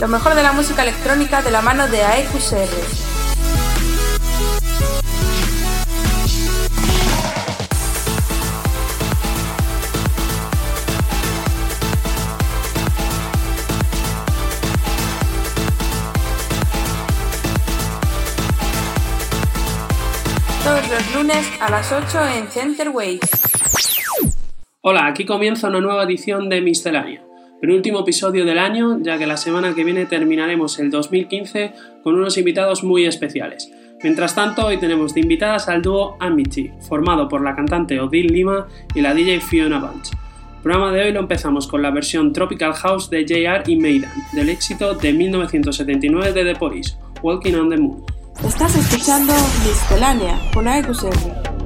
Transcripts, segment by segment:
Lo mejor de la música electrónica de la mano de AEQCR. Todos los lunes a las 8 en Center Waves. Hola, aquí comienza una nueva edición de Miscelánea penúltimo episodio del año, ya que la semana que viene terminaremos el 2015 con unos invitados muy especiales. Mientras tanto, hoy tenemos de invitadas al dúo Amity, formado por la cantante Odile Lima y la DJ Fiona Bunch. El programa de hoy lo empezamos con la versión Tropical House de JR y Maidan, del éxito de 1979 de The Police, Walking on the Moon. Estás escuchando Miscelánea con AEQCR.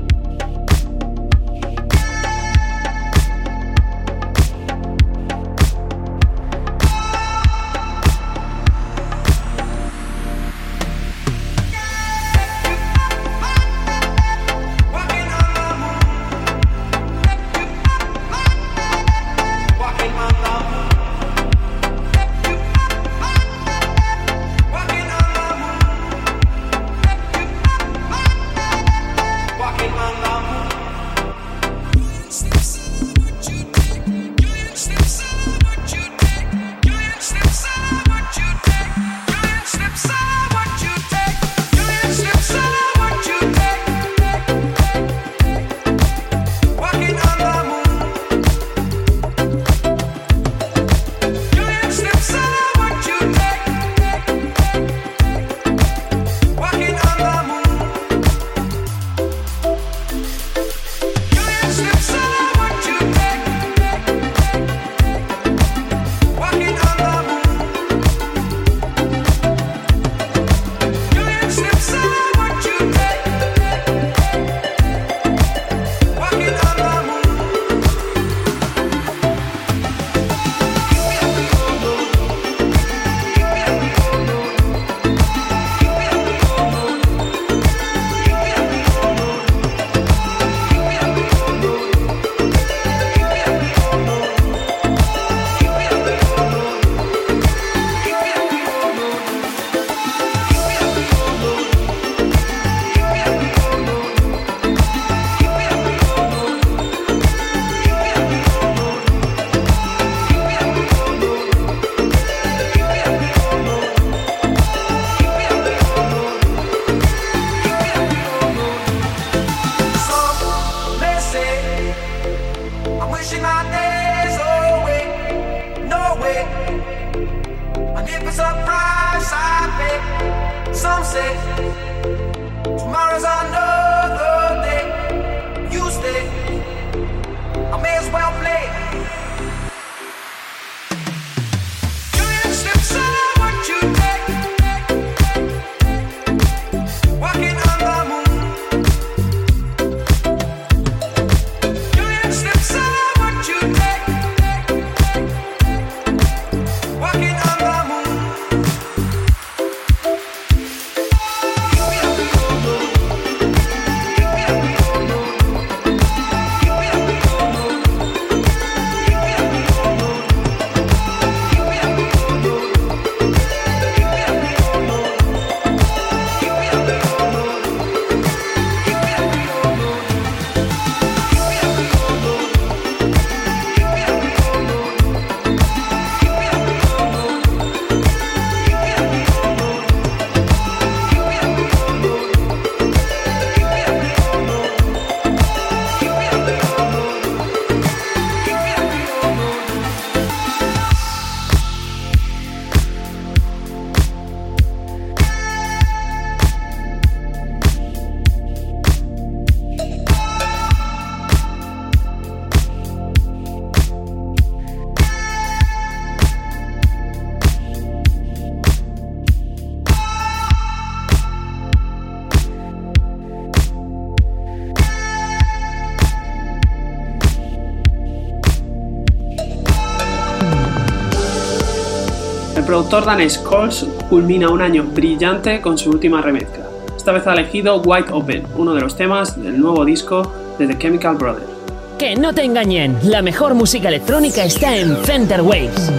Danés Coles culmina un año brillante con su última remezcla. Esta vez ha elegido White Open, uno de los temas del nuevo disco de The Chemical Brothers. Que no te engañen, la mejor música electrónica está en Center Waves.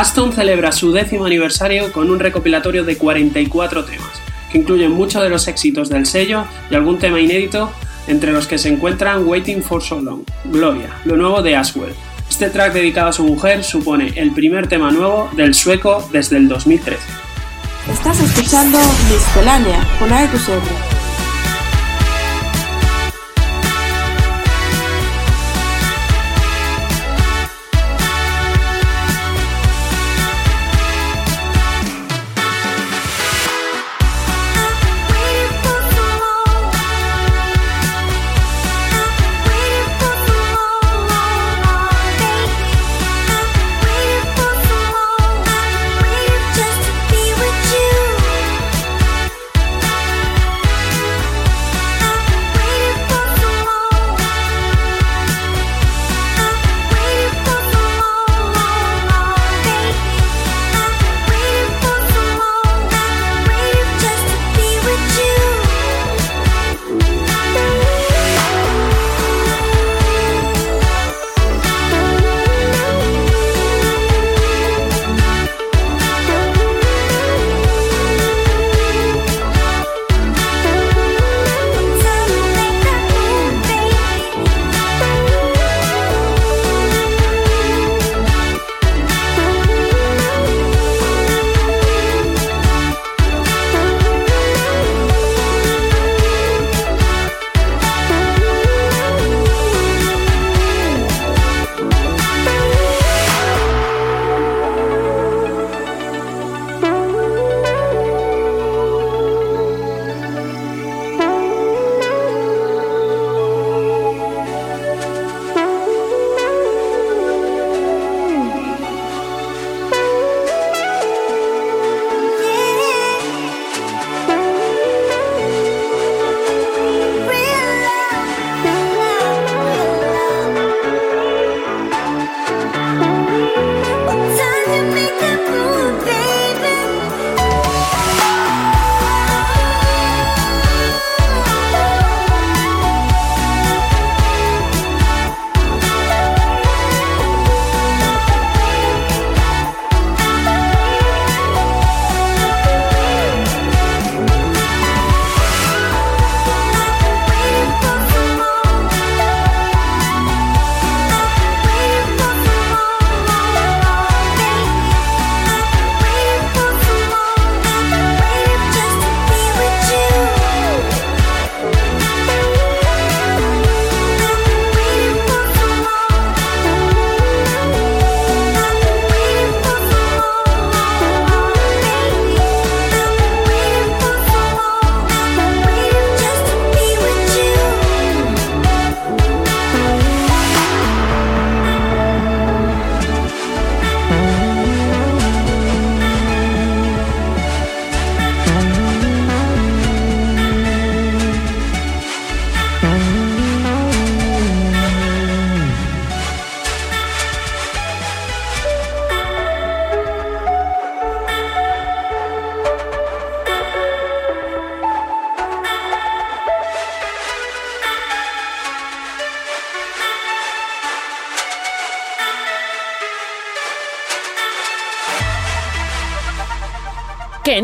Aston celebra su décimo aniversario con un recopilatorio de 44 temas, que incluyen muchos de los éxitos del sello y algún tema inédito, entre los que se encuentran Waiting for So Long, Gloria, lo nuevo de Aswell. Este track dedicado a su mujer supone el primer tema nuevo del sueco desde el 2013. Estás escuchando Miscelánea con AEQSR.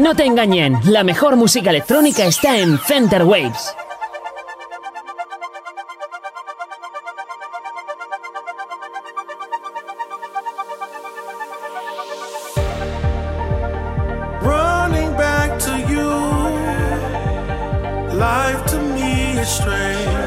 No te engañen, la mejor música electrónica está en Fender Waves. strange.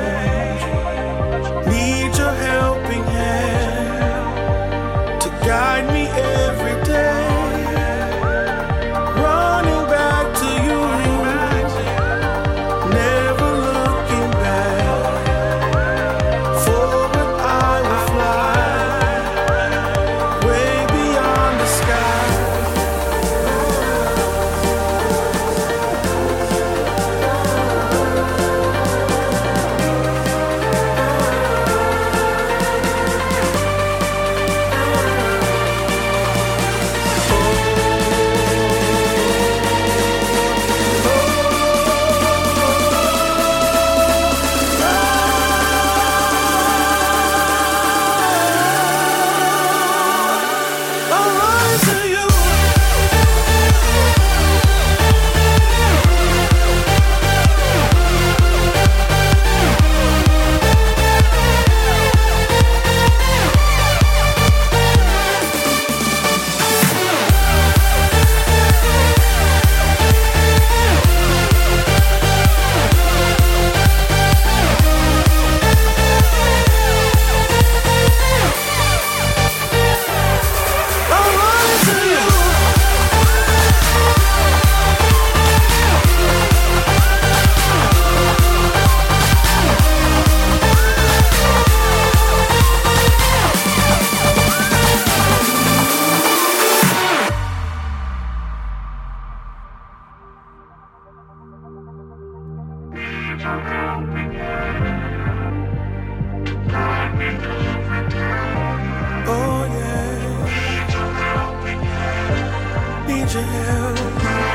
angel.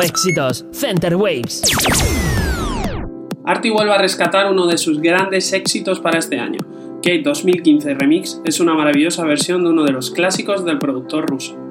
Éxitos. Center Waves. Artie vuelve a rescatar uno de sus grandes éxitos para este año. Kate 2015 Remix es una maravillosa versión de uno de los clásicos del productor ruso.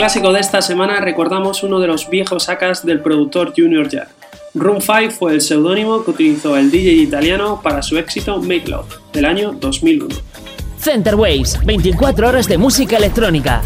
Clásico de esta semana recordamos uno de los viejos sacas del productor Junior Jack. Room 5 fue el seudónimo que utilizó el DJ italiano para su éxito Make Love del año 2001. Center Waves, 24 horas de música electrónica.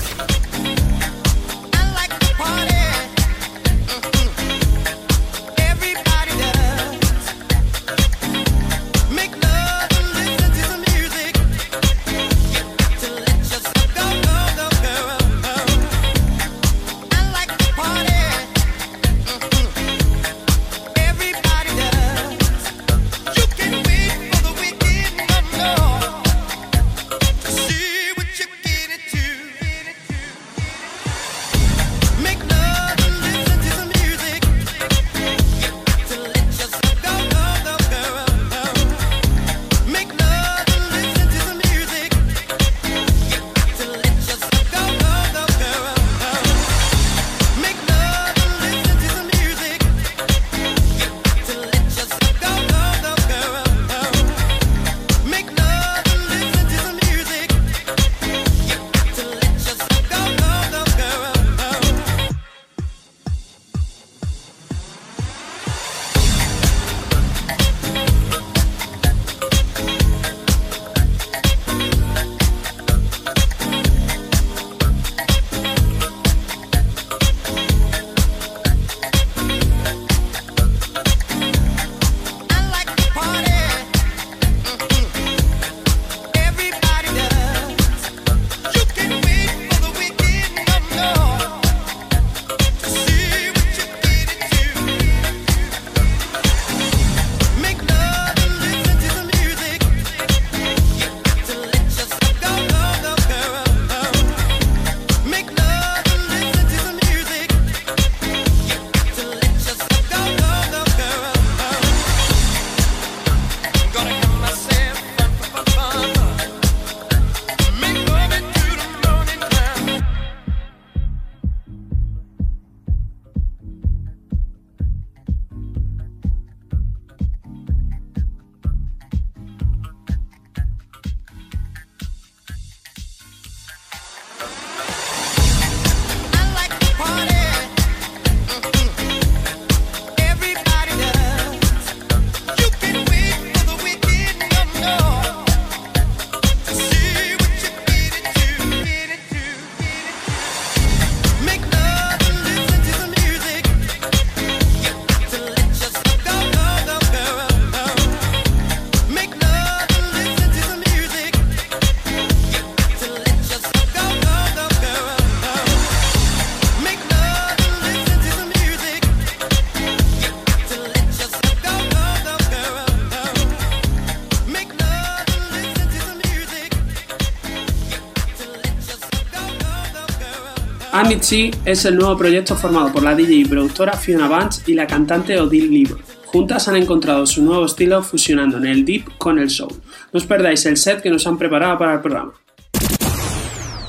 Amity es el nuevo proyecto formado por la DJ y productora Fiona Bunch y la cantante Odile Libro. Juntas han encontrado su nuevo estilo fusionando en el deep con el soul. No os perdáis el set que nos han preparado para el programa.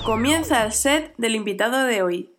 Comienza el set del invitado de hoy.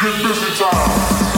Hypnotize.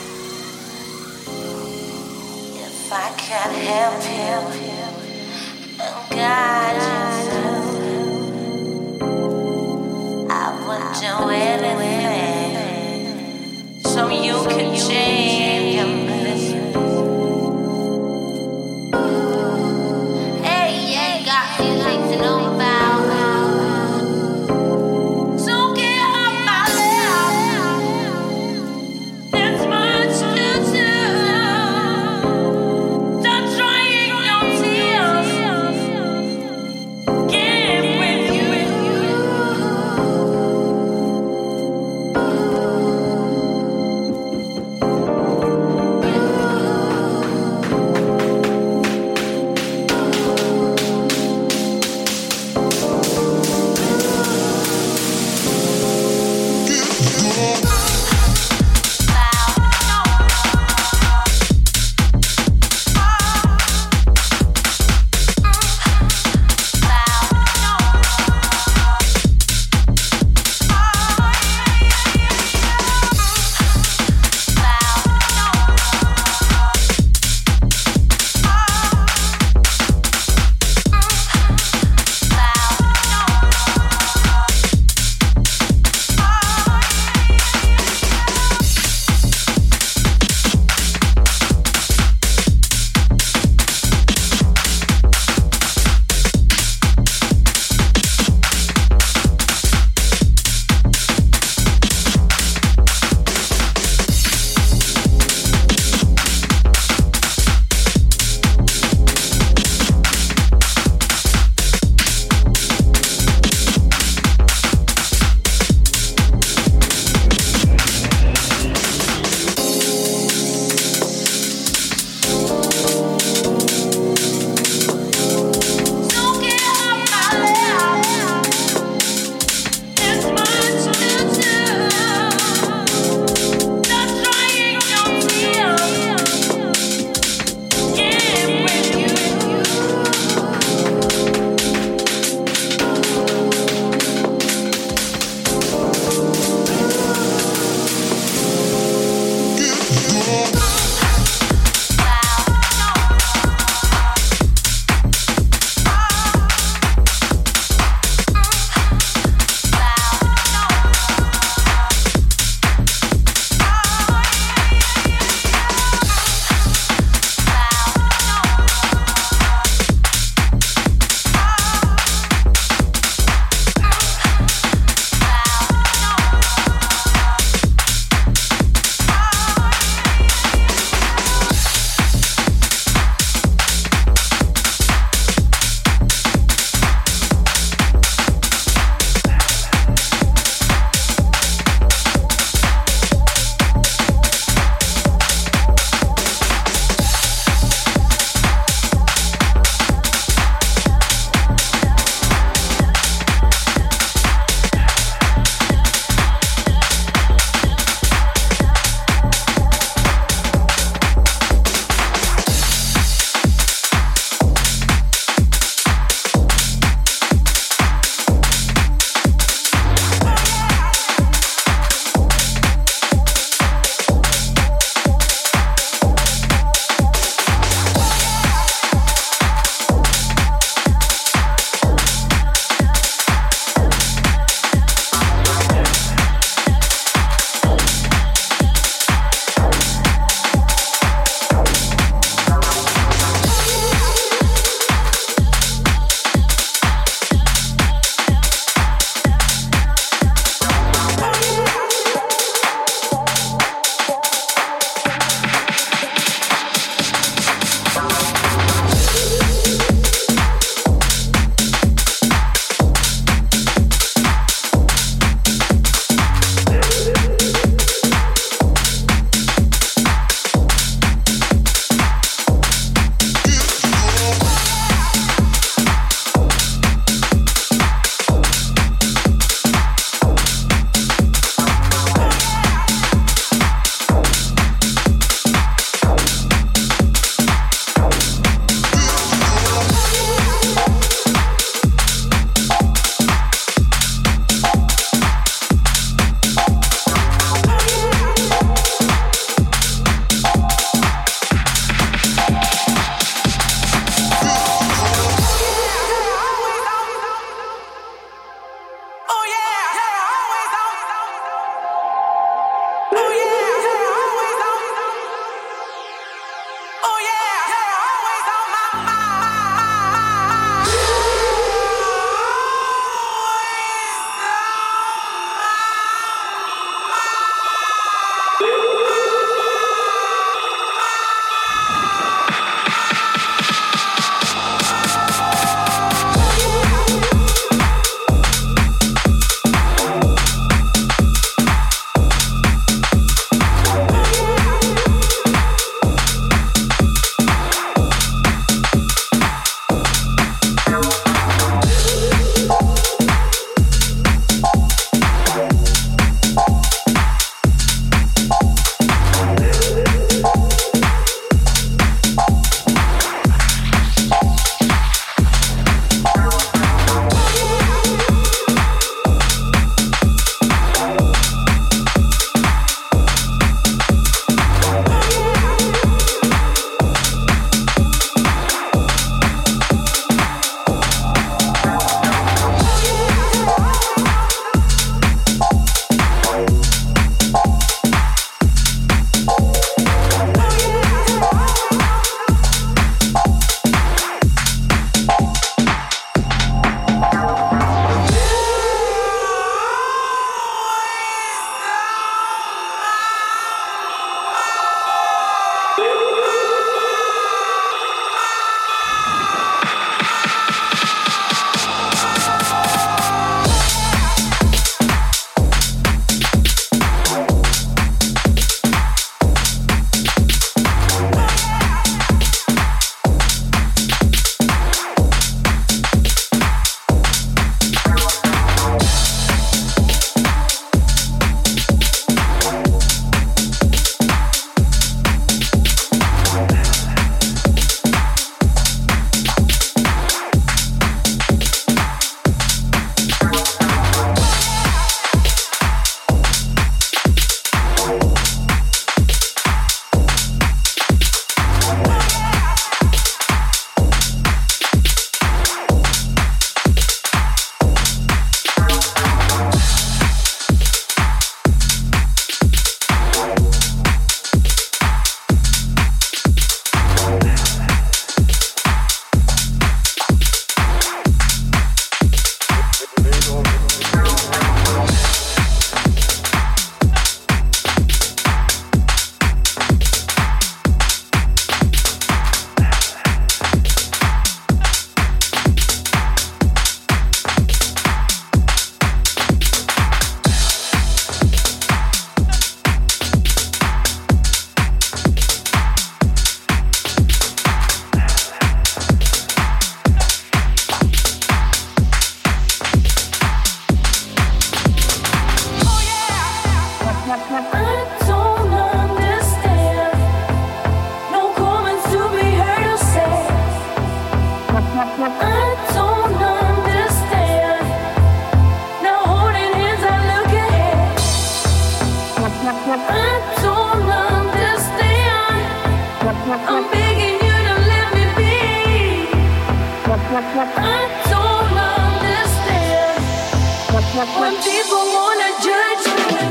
When people wanna judge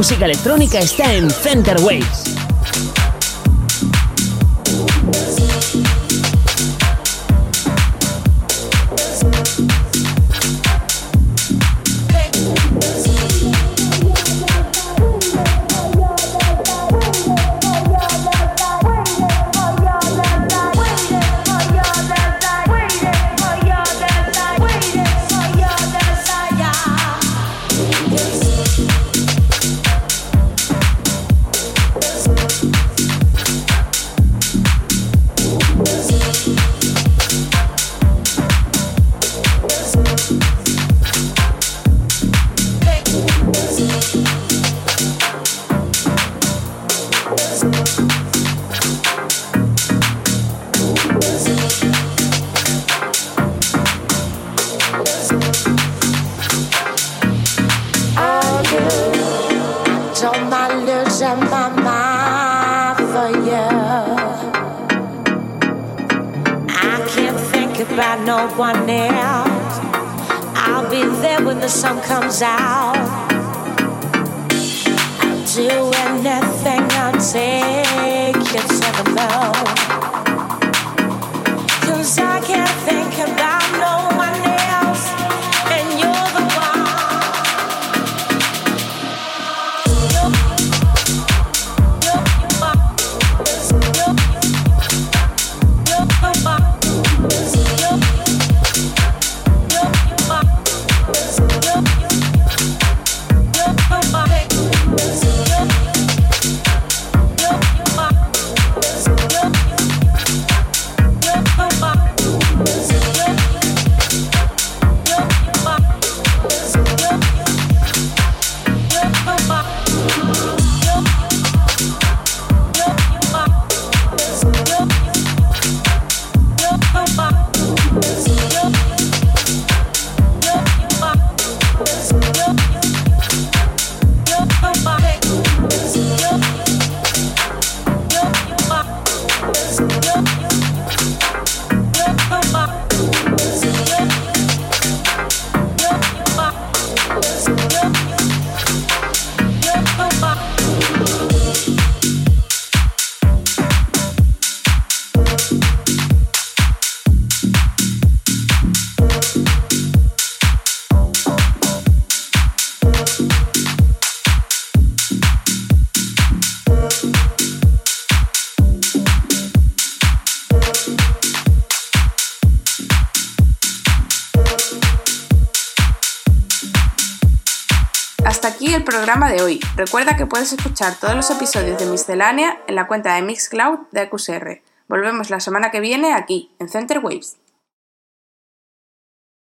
música electrónica está en Center Waves. take yourself alone. De hoy. Recuerda que puedes escuchar todos los episodios de Miscelánea en la cuenta de Mixcloud de QSR. Volvemos la semana que viene aquí, en Center Waves.